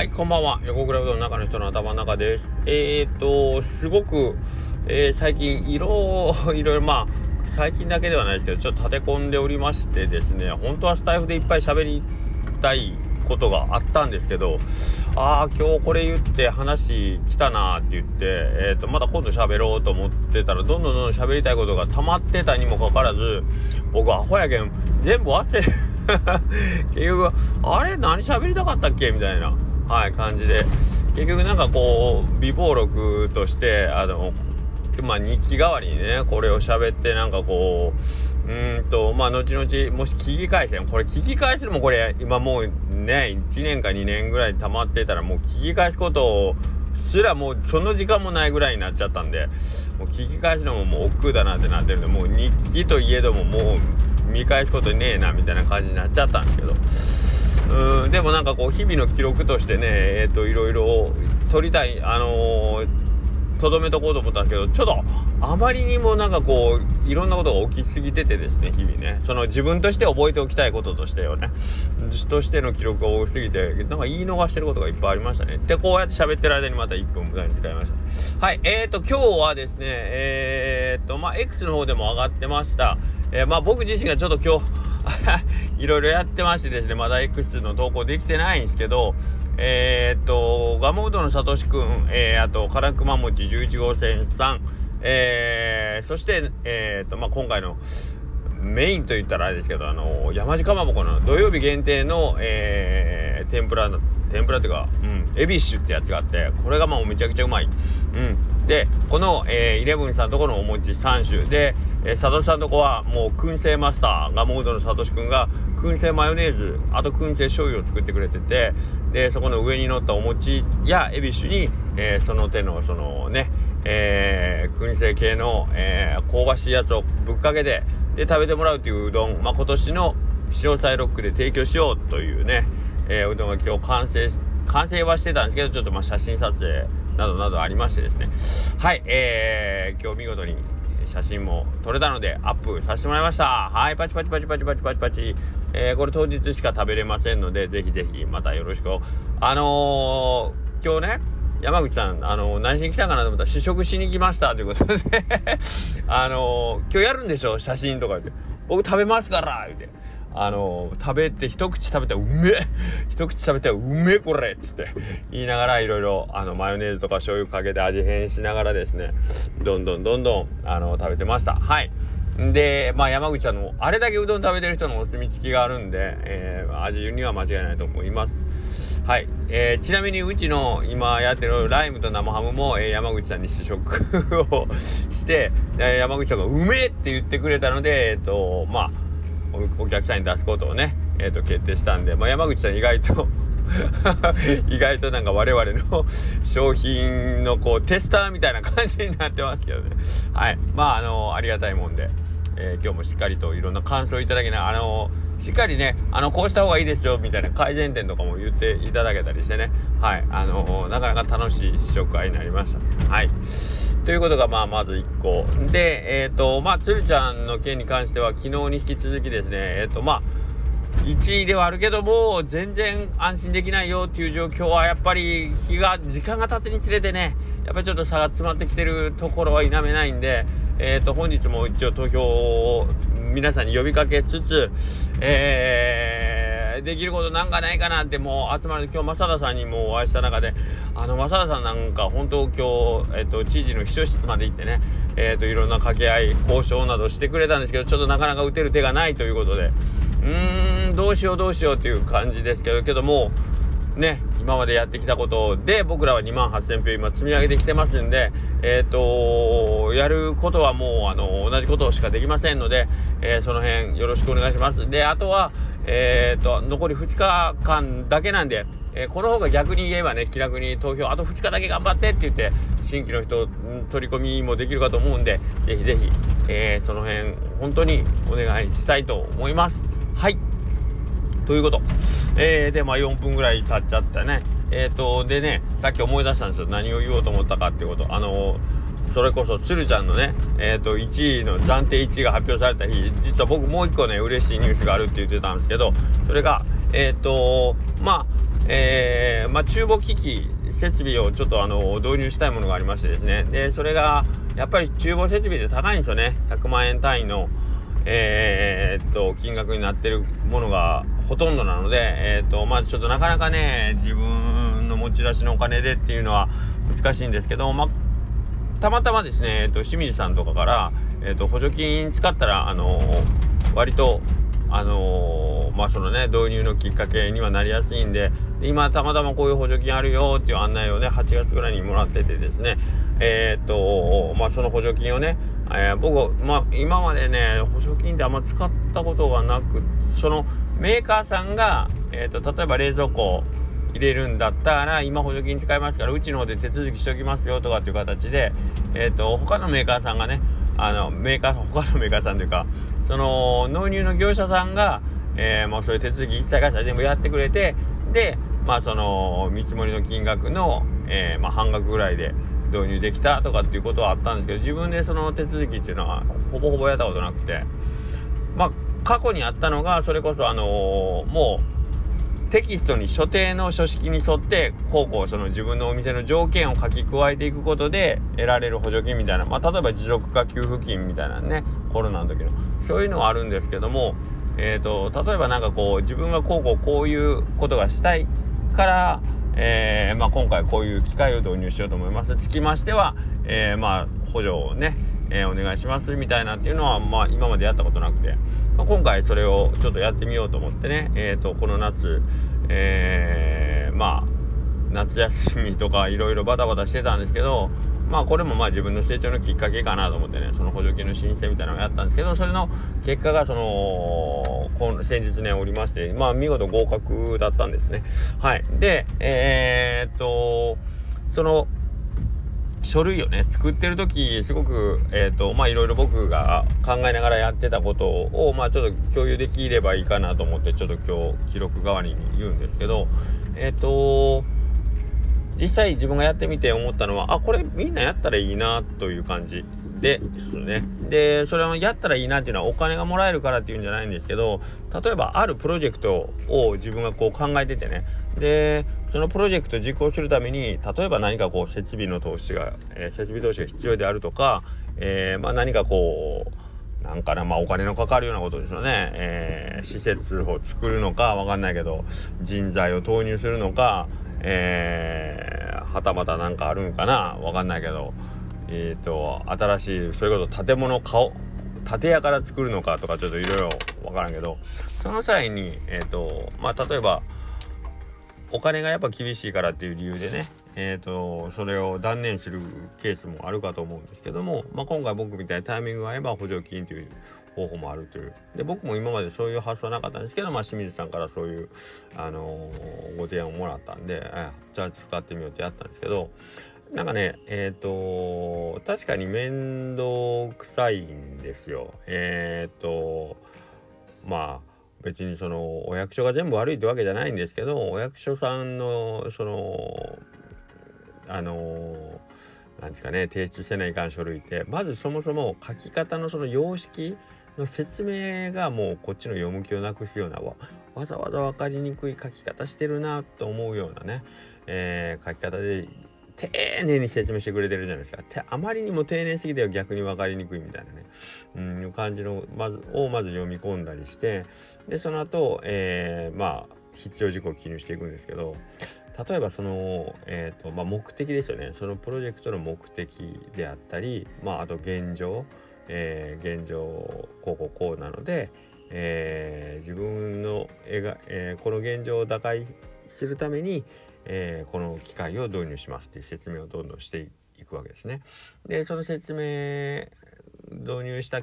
はい、こんばんは。横倉うどんの中の人の頭の中です。えーと、すごく、えー、最近、色、いろいろ、まあ、最近だけではないですけど、ちょっと立て込んでおりましてですね、本当はスタイフでいっぱい喋りたいことがあったんですけど、ああ、今日これ言って話来たなって言って、えーと、また今度喋ろうと思ってたら、どんどんどんどん喋りたいことが溜まってたにもかかわらず、僕アホやけん、全部忘れ、結局、あれ何喋りたかったっけみたいな。はい、感じで結局なんかこう微暴録としてあのまあ日記代わりにねこれを喋ってなんかこううーんとまあ後々もし聞き返してこれ聞き返すのもこれ今もうね1年か2年ぐらい溜まってたらもう聞き返すことをすらもうその時間もないぐらいになっちゃったんでもう聞き返すのももう億劫だなってなってるんでもう日記といえどももう見返すことねえなみたいな感じになっちゃったんですけど。うんでもなんかこう日々の記録としてねえっ、ー、といろいろ撮りたいあのと、どめとこうと思ったんですけどちょっとあまりにもなんかこういろんなことが起きすぎててですね日々ね。その自分として覚えておきたいこととしてよね。としての記録が多すぎてなんか言い逃してることがいっぱいありましたね。でこうやって喋ってる間にまた1分無駄に使いました。はいえーと今日はですねえーとまあ X の方でも上がってました。えー、まあ僕自身がちょっと今日 いろいろやってましてですね、まだ X の投稿できてないんですけど、えー、っと、ガモードのさとしくん、えー、あと、からくま餅11号線さん、えー、そして、えー、っと、まあ、今回のメインと言ったらあれですけど、あの、山地かまぼこの土曜日限定の、えー、天ぷら、天ぷらっていうか、うん、エビッシュってやつがあって、これがもうめちゃくちゃうまい。うん。で、この、えー、イレブンさんとこのお餅3種で、えー、佐藤さんとこはもう燻製マスターがモードのサトシ君が燻製マヨネーズあと燻製醤油を作ってくれててでそこの上に乗ったお餅やエビッシュに、えー、その手のそのね、えー、燻製系の、えー、香ばしいやつをぶっかけてで食べてもらうといううどん、まあ、今年の潮サイロックで提供しようというね、えー、うどんが今日完成完成はしてたんですけどちょっとまあ写真撮影などなどありましてですね。はいえー、今日見事に写真も撮れたのでアップさせてもらいました。はい、パチパチパチパチパチパチパチ。えー、これ当日しか食べれませんので、ぜひぜひまたよろしく。あのー、今日ね、山口さん、あのー、何しに来たかなと思ったら試食しに来ましたということで あの今日やるんでしょ？写真とか言って。僕食べますから言うて。あの食べて一口食べてうめえ。一口食べてうめえこれっつって。言いながらいろいろあのマヨネーズとか醤油かけて味変しながらですね。どんどんどんどんあの食べてました。はい。でまあ山口さんのあれだけうどん食べてる人のお墨付きがあるんで、えー、味には間違いないと思います。はい、えー、ちなみにうちの今やってるライムと生ハムも、えー、山口さんに試食をして、え山口さんがうめえって言ってくれたのでえっ、とまあお客さんに出すことをね、えーと、決定したんで、まあ、山口さん意外と 意外となんか我々の 商品のこうテスターみたいな感じになってますけどね。はい。まああのありがたいもんで、えー、今日もしっかりといろんな感想いただきなあのしっかりねあのこうした方がいいですよみたいな改善点とかも言っていただけたりしてね。はい。あのなかなか楽しい試食会になりました。はい。ということが、まあ、まず1個。で、えっ、ー、と、まあ、鶴ちゃんの件に関しては、昨日に引き続きですね、えっ、ー、と、まあ、1位ではあるけども、全然安心できないよっていう状況は、やっぱり、日が、時間が経つにつれてね、やっぱりちょっと差が詰まってきてるところは否めないんで、えっ、ー、と、本日も一応投票を皆さんに呼びかけつつ、えー、できることなんかないかなってもう集まる今日正田さんにもお会いした中であの正田さんなんか本当今日、えっと、知事の秘書室まで行ってねえっといろんな掛け合い交渉などしてくれたんですけどちょっとなかなか打てる手がないということでうーんどうしようどうしようっていう感じですけどけどもね今までやってきたことで僕らは2万8000票今積み上げてきてますんでえっ、ー、とやることはもうあの同じことしかできませんので、えー、その辺よろしくお願いしますであとはえー、と、残り2日間だけなんで、え、この方が逆に言えばね、気楽に投票、あと2日だけ頑張ってって言って、新規の人、取り込みもできるかと思うんで、ぜひぜひ、え、その辺、本当にお願いしたいと思います。はい。ということ。えー、で、まあ4分ぐらい経っちゃったね。えっ、ー、と、でね、さっき思い出したんですよ。何を言おうと思ったかっていうこと。あのそれこそ鶴ちゃんのね、えー、と1位の暫定1位が発表された日実は僕もう一個ね嬉しいニュースがあるって言ってたんですけどそれがえっ、ー、とまあえー、まあ、厨房機器設備をちょっとあの導入したいものがありましてですねでそれがやっぱり厨房設備で高いんですよね100万円単位の、えー、っと金額になってるものがほとんどなので、えー、とまあ、ちょっとなかなかね自分の持ち出しのお金でっていうのは難しいんですけど、まあ、たまたまですね、えっと、清水さんとかから、えっと、補助金使ったら、あの割とあのまあそのね導入のきっかけにはなりやすいんで今たまたまこういう補助金あるよっていう案内をね8月ぐらいにもらっててですねえ、っとまあその補助金をね、えー、僕まあ今までね補助金ってあんま使ったことがなくそのメーカーさんが、えー、っと例えば冷蔵庫入れるんだったら今補助金使いますからうちの方で手続きしておきますよとかっていう形でえっと他のメーカーさんがねあのメーカー他のメーカーさんというかその納入の業者さんが、えー、もうそういう手続き一切会社全部やってくれてでまあその見積もりの金額の、えー、まあ、半額ぐらいで導入できたとかっていうことはあったんですけど自分でその手続きっていうのはほぼほぼやったことなくてまあ過去にあったのがそれこそあの、もうテキストに所定の書式に沿ってこうこうその自分のお店の条件を書き加えていくことで得られる補助金みたいなまあ例えば持続化給付金みたいなねコロナの時の。そういうのはあるんですけどもえーと、例えば何かこう自分がこうこうこういうことがしたいから、えー、まあ、今回こういう機械を導入しようと思います。つきましては、えー、まあ、補助をね、えお願いしますみたいなっていうのは、まあ、今までやったことなくて、まあ、今回それをちょっとやってみようと思ってね、えーと、この夏、えまあ夏休みとかいろいろバタバタしてたんですけどまあこれもまあ自分の成長のきっかけかなと思ってね。その補助金の申請みたいなのをやったんですけどそれの結果がその先日ねおりましてまあ見事合格だったんですね。はい。でえー、っとその書類をね作ってる時すごくえっ、とまあいろいろ僕が考えながらやってたことをまあちょっと共有できればいいかなと思ってちょっと今日記録代わりに言うんですけどえっ、と実際自分がやってみて思ったのはあこれみんなやったらいいなという感じ。でですね。でそれをやったらいいなっていうのはお金がもらえるからっていうんじゃないんですけど例えばあるプロジェクトを自分がこう考えててね。でそのプロジェクトを実行するために例えば何かこう設備の投資が、えー、設備投資が必要であるとか、えー、まあ、何かこうなんかなまあお金のかかるようなことですよね、えー、施設を作るのかわかんないけど人材を投入するのかえー、はたまた何かあるんかなわかんないけど。えっ、ー、と新しいそれこそ建物顔建屋から作るのかとかちょっといろいろ分からんけどその際にえっ、ー、とまあ例えばお金がやっぱ厳しいからっていう理由でねえーと、それを断念するケースもあるかと思うんですけども、まあ、今回僕みたいにタイミングが合えば補助金という方法もあるという。で僕も今までそういう発想はなかったんですけど、まあ、清水さんからそういう、あのー、ご提案をもらったんでじゃあ使ってみようってやったんですけどなんかねえっ、ー、と確かに面倒くさいんですよ。えっ、ー、とまあ別にそのお役所が全部悪いってわけじゃないんですけどお役所さんのそのあのなんですかね提出せないかん書類ってまずそもそも書き方のその様式の説明がもうこっちの読む気をなくすようなわざわざ分かりにくい書き方してるなと思うようなね、えー、書き方で丁寧に説明してくれてるじゃないですか。あまりにも丁寧すぎては逆に分かりにくいみたいなね、うん、いう感じのまずをまず読み込んだりしてでその後、えー、まあ必要事項を記入していくんですけど例えばその、えーとまあ、目的ですよねそのプロジェクトの目的であったり、まあ、あと現状、えー、現状こうこうこうなので、えー、自分の絵が、えー、この現状を打開するために、えー、この機械を導入しますっていう説明をどんどんしていくわけですね。でその説明導入した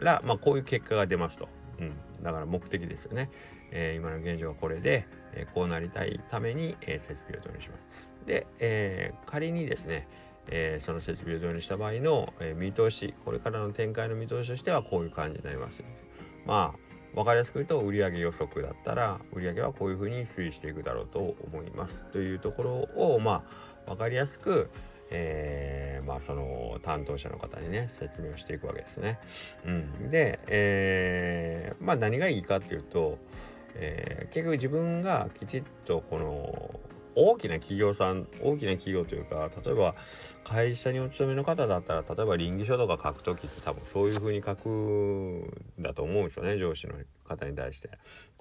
ら、まあ、こういう結果が出ますと。うん、だから目的ですよね。えー、今の現状はこれで、えこうなりたいために、え設備を導入します。で、え仮にですね、えその設備を導入した場合の、え見通しこれからの展開の見通しとしてはこういう感じになります。まあ分かりやすく言うと売上予測だったら売上はこういうふうに推移していくだろうと思いますというところをまあ分かりやすくえー、まあその担当者の方にね説明をしていくわけですね。うん、で、えー、まあ何がいいかっていうとえー、結局自分がきちっとこの大きな企業さん大きな企業というか例えば会社にお勤めの方だったら例えば倫理書とか書く時って多分そういう風に書くだと思うんですよね上司の方に対して。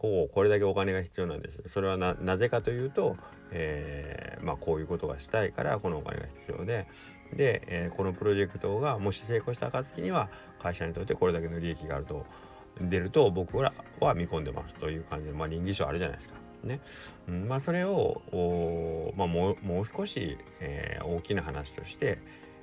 こうこれだけお金が必要なんです。それはなぜかというと、えー、まあ、こういうことがしたいからこのお金が必要で。で、えー、このプロジェクトがもし成功した暁には会社にとってこれだけの利益があると。出ると僕らは見込んでますという感じでまあ倫理書あるじゃないですか。ね、うん、まあそれをまあ、もうもう少し、えー、大きな話として、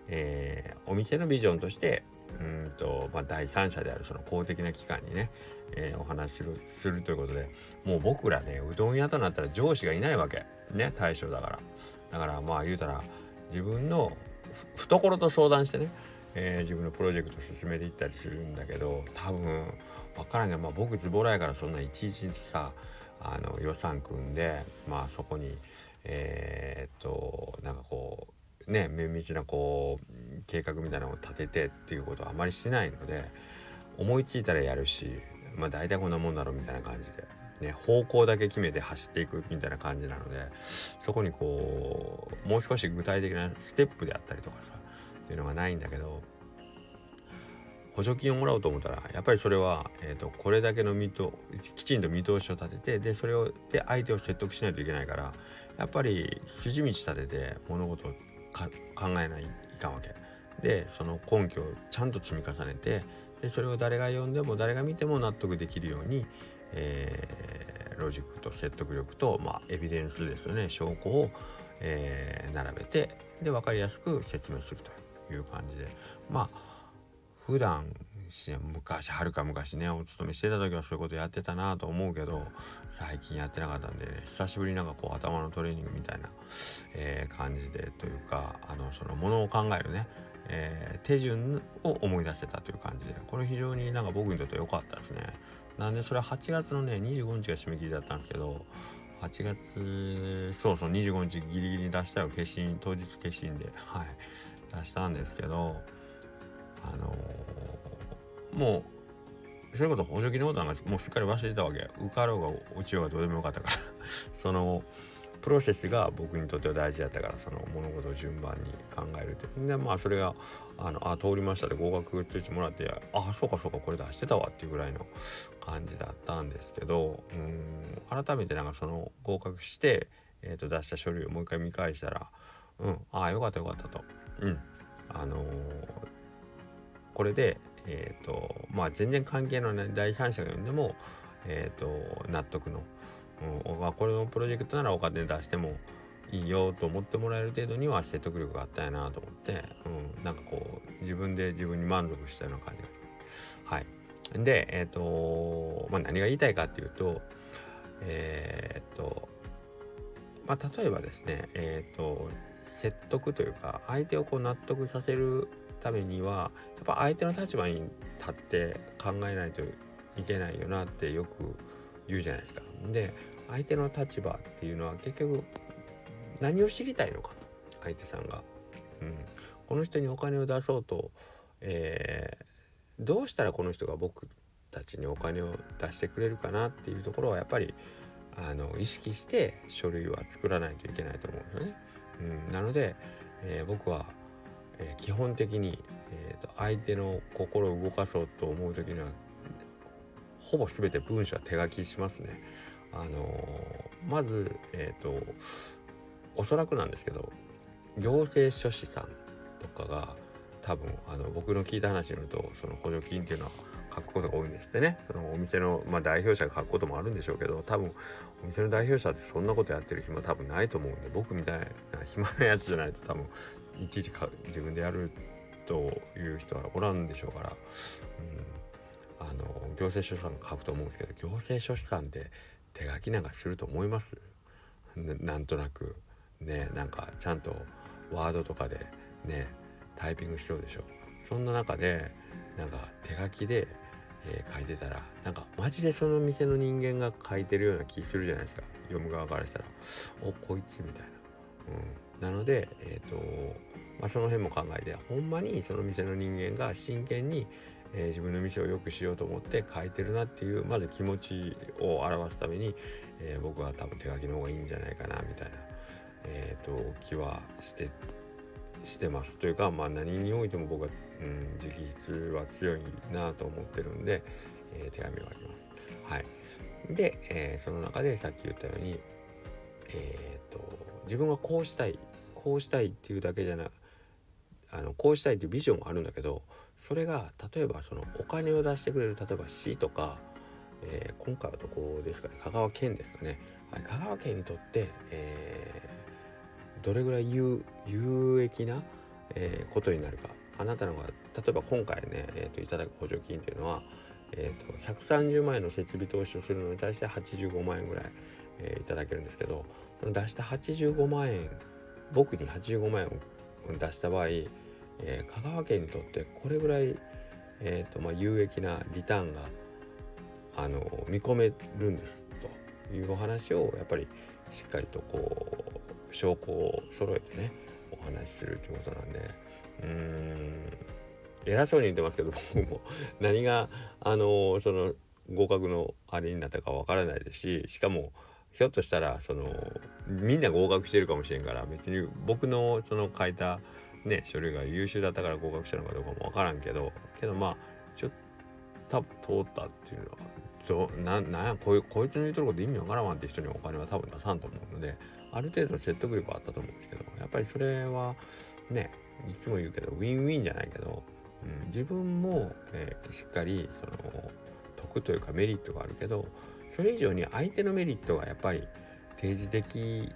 えー、お店のビジョンとしてうんと、まあ、第三者であるその公的な機関にね、えー、お話しするするということでもう僕らねうどん屋となったら上司がいないわけ。ね対象だから。だからまあ言うたら自分の懐と相談してね、えー、自分のプロジェクト進めていったりするんだけど多分分からんけど、まあ、僕ズボラやからそんないちいちさあの予算組んでまあそこにえー、っとなんかこうね綿密なこう計画みたいなのを立ててっていうことはあまりしないので思いついたらやるしまあ大体こんなもんだろうみたいな感じで。ね、方向だけ決めて走っていくみたいな感じなのでそこにこうもう少し具体的なステップであったりとかさっていうのがないんだけど補助金をもらおうと思ったらやっぱりそれは、えーと、これだけの見ときちんと見通しを立ててでそれをで相手を説得しないといけないからやっぱり筋道立てて物事を考えないかんわけ。でその根拠をちゃんと積み重ねてでそれを誰が読んでも誰が見ても納得できるように、えー、ロジックと説得力と、まあ、エビデンスですよね。証拠を、えー、並べてで分かりやすく説明するという感じで。まあ普段昔はるか昔ねお勤めしてた時はそういうことやってたなと思うけど最近やってなかったんで、ね、久しぶりになんかこう頭のトレーニングみたいな、えー、感じでというかあのそのものを考えるね、えー、手順を思い出せたという感じでこれ非常になんか僕にとって良かったですね。なんでそれは8月のね25日が締め切りだったんですけど8月そうそう25日ギリギリ出したよ。消印当日消印で。はい。出したんですけどあのー、もうそういうこと補助金のことなんかもうすっかり忘れてたわけ。受かろうが落ちようがどうでもよかったからそのプロセスが僕にとっては大事だったからその物事を順番に考えるってでまあそれがあのあ通りましたで合格通知もらってあそうかそうかこれ出してたわっていうぐらいの感じだったんですけどうん。改めてなんかその合格して、えー、と出した書類をもう一回見返したらうん。ああよかったよかったと。うん。あのーこれで、えーとまあ、全然関係のない第三者が読んでも、えーと、納得の、うん、これのプロジェクトならお金出してもいいよと思ってもらえる程度には説得力があったやなと思って、うん、なんかこう自分で自分に満足したような感じ。がはい。でえっ、ー、とまあ何が言いたいかっていうとえっ、ー、とまあ例えばですねえっ、ー、と説得というか相手をこう納得させるためにはやっぱ相手の立場に立って考えないといけないよなってよく言うじゃないですか。で相手の立場っていうのは結局何を知りたいのか相手さんが。うん、この人にお金を出そうと、えー、どうしたらこの人が僕たちにお金を出してくれるかなっていうところはやっぱりあの意識して書類は作らないといけないと思うんですよね。うん、なので、えー、僕はえー、基本的に、えーと、相手の心を動かそうと思う時にはほぼ全て文章は手書きしますね。あのー、まず、えーと、おそらくなんですけど行政書士さんとかが多分あの僕の聞いた話によるとその補助金っていうのは書くことが多いんですってねそのお店の、まあ、代表者が書くこともあるんでしょうけど多分お店の代表者ってそんなことやってる暇多分ないと思うんで僕みたいな暇なやつじゃないと多分いちいち自分でやるという人はおらんでしょうから、うん、あの行政書士さんが書くと思うんですけど行政書士さんって手書きなんかすると思います？なんとなくねなんかちゃんとワードとかでねタイピングしようでしょそんな中でなんか手書きで、えー、書いてたらなんかマジでその店の人間が書いてるような気するじゃないですか。読む側からしたらおこいつみたいな、うん、なのでえ、ー、とまあ、その辺も考えてほんまにその店の人間が真剣に、えー、自分の店を良くしようと思って書いてるなっていうまず気持ちを表すために、えー、僕は多分手書きの方がいいんじゃないかなみたいな、えーと、気はしてしてますというか、まあ、何においても僕は、うん、直筆は強いなと思ってるんで、えー、手紙はあります。はい、で、えー、その中でさっき言ったように、えー、と自分はこうしたいこうしたいっていうだけじゃなあのこうしたいっていうビジョンもあるんだけどそれが例えばそのお金を出してくれる例えば市とか、えー、今回はどこですかね香川県ですかね、はい、香川県にとって、えー、どれぐらい有有益な、えー、ことになるか。あなたのが例えば今回ね、えーと、いただく補助金っていうのは、えーと、130万円の設備投資をするのに対して85万円ぐらい、えー、いただけるんですけど出した85万円僕に85万円を出した場合えー、香川県にとってこれぐらい、えーとまあ、有益なリターンがあの見込めるんですというお話をやっぱりしっかりとこう証拠を揃えてねお話しするということなんでうーん偉そうに言ってますけど僕も。何があのその合格のあれになったかわからないですししかもひょっとしたらそのみんな合格してるかもしれんから別に僕のその書いたね書類が優秀だったから合格したのかどうかも分からんけどけどまあちょっと通ったっていうのはどななんやこいこいつの言うとること意味わからんわって人にお金は多分出さんと思うのである程度説得力はあったと思うんですけどやっぱりそれはねいつも言うけどウィンウィンじゃないけど、うん、自分も、えー、しっかりその得というかメリットがあるけどそれ以上に相手のメリットがやっぱり提示でき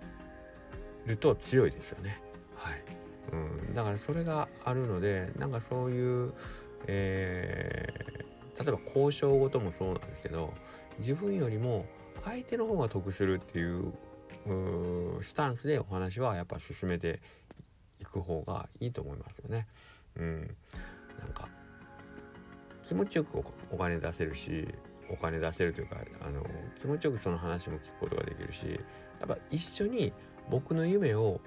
ると強いですよね。はいうん、だからそれがあるのでなんかそういう、えー、例えば交渉事もそうなんですけど自分よりも相手の方が得するっていうスタンスでお話はやっぱ進めていく方がいいと思いますよね。うん、なんか気持ちよくお金出せるしお金出せるというかあの気持ちよくその話も聞くことができるしやっぱ一緒に僕の夢を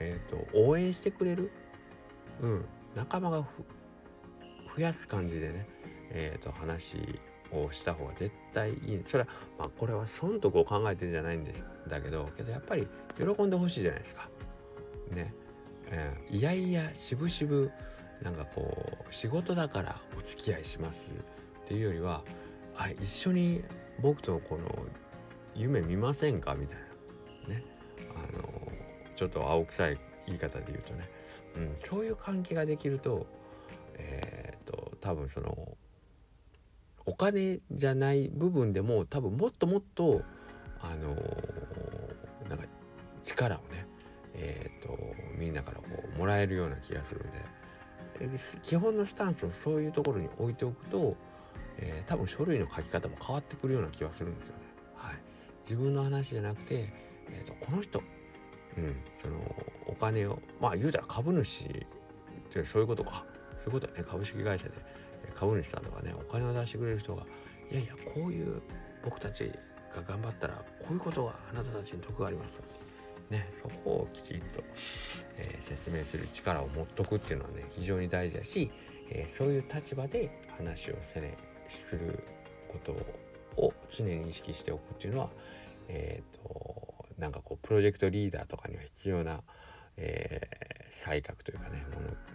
えーと、応援してくれる、うん、仲間が増やす感じでね、えーと、話をした方が絶対いいそれはまあこれは損得を考えてるんじゃないんですだけどけどやっぱり喜んでほしいじゃないですか。ね、えー、いやいやしぶしぶなんかこう仕事だからお付き合いしますっていうよりはあ一緒に僕とこの夢見ませんか？みたいな。ね。あのちょっと青臭い言い方で言うとね、うん、そういう関係ができるとえー、っと多分そのお金じゃない部分でも多分もっともっとあの、なんか力をねえー、っとみんなからこうもらえるような気がするんで。基本のスタンスをそういうところに置いておくと、えー、多分書類の書き方も変わってくるような気がするんですよね。はい、自分の話じゃなくて、えーとこの人うん、そのお金をまあ言うたら株主ってそういうことか。そういうことはね株式会社で株主さんとかねお金を出してくれる人がいやいやこういう僕たちが頑張ったらこういうことがあなたたちに得があります。ね、そこをきちんと、えー、説明する力を持っとくっていうのはね非常に大事だし、えー、そういう立場で話をせねすることを常に意識しておくっていうのはえっ、ー、となんかこうプロジェクトリーダーとかには必要な、えー、才覚というかね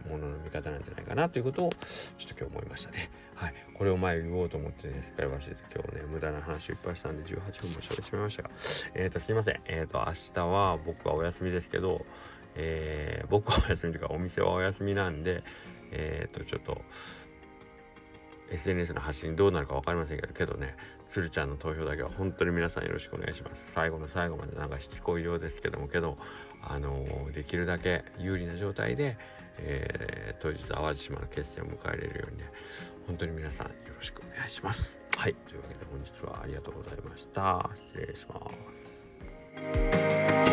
ものの見方なんじゃないかなということをちょっと今日思いましたね。はい、これを前言おうと思ってねすっかり忘れて今日ね無駄な話いっぱいしたんで18分も喋ってしまいましたがえっ、ー、とすいませんえっ、ー、と明日は僕はお休みですけど、えー、僕はお休みというかお店はお休みなんでえっ、とちょっと SNS の発信どうなるか分かりませんけどけどね鶴ちゃんの投票だけは本当に皆さんよろしくお願いします。最後の最後までなんかしつこいようですけどもけどあのー、できるだけ有利な状態で、えー、当日淡路島の決戦を迎えれるようにね本当に皆さんよろしくお願いします。はい。というわけで本日はありがとうございました。失礼します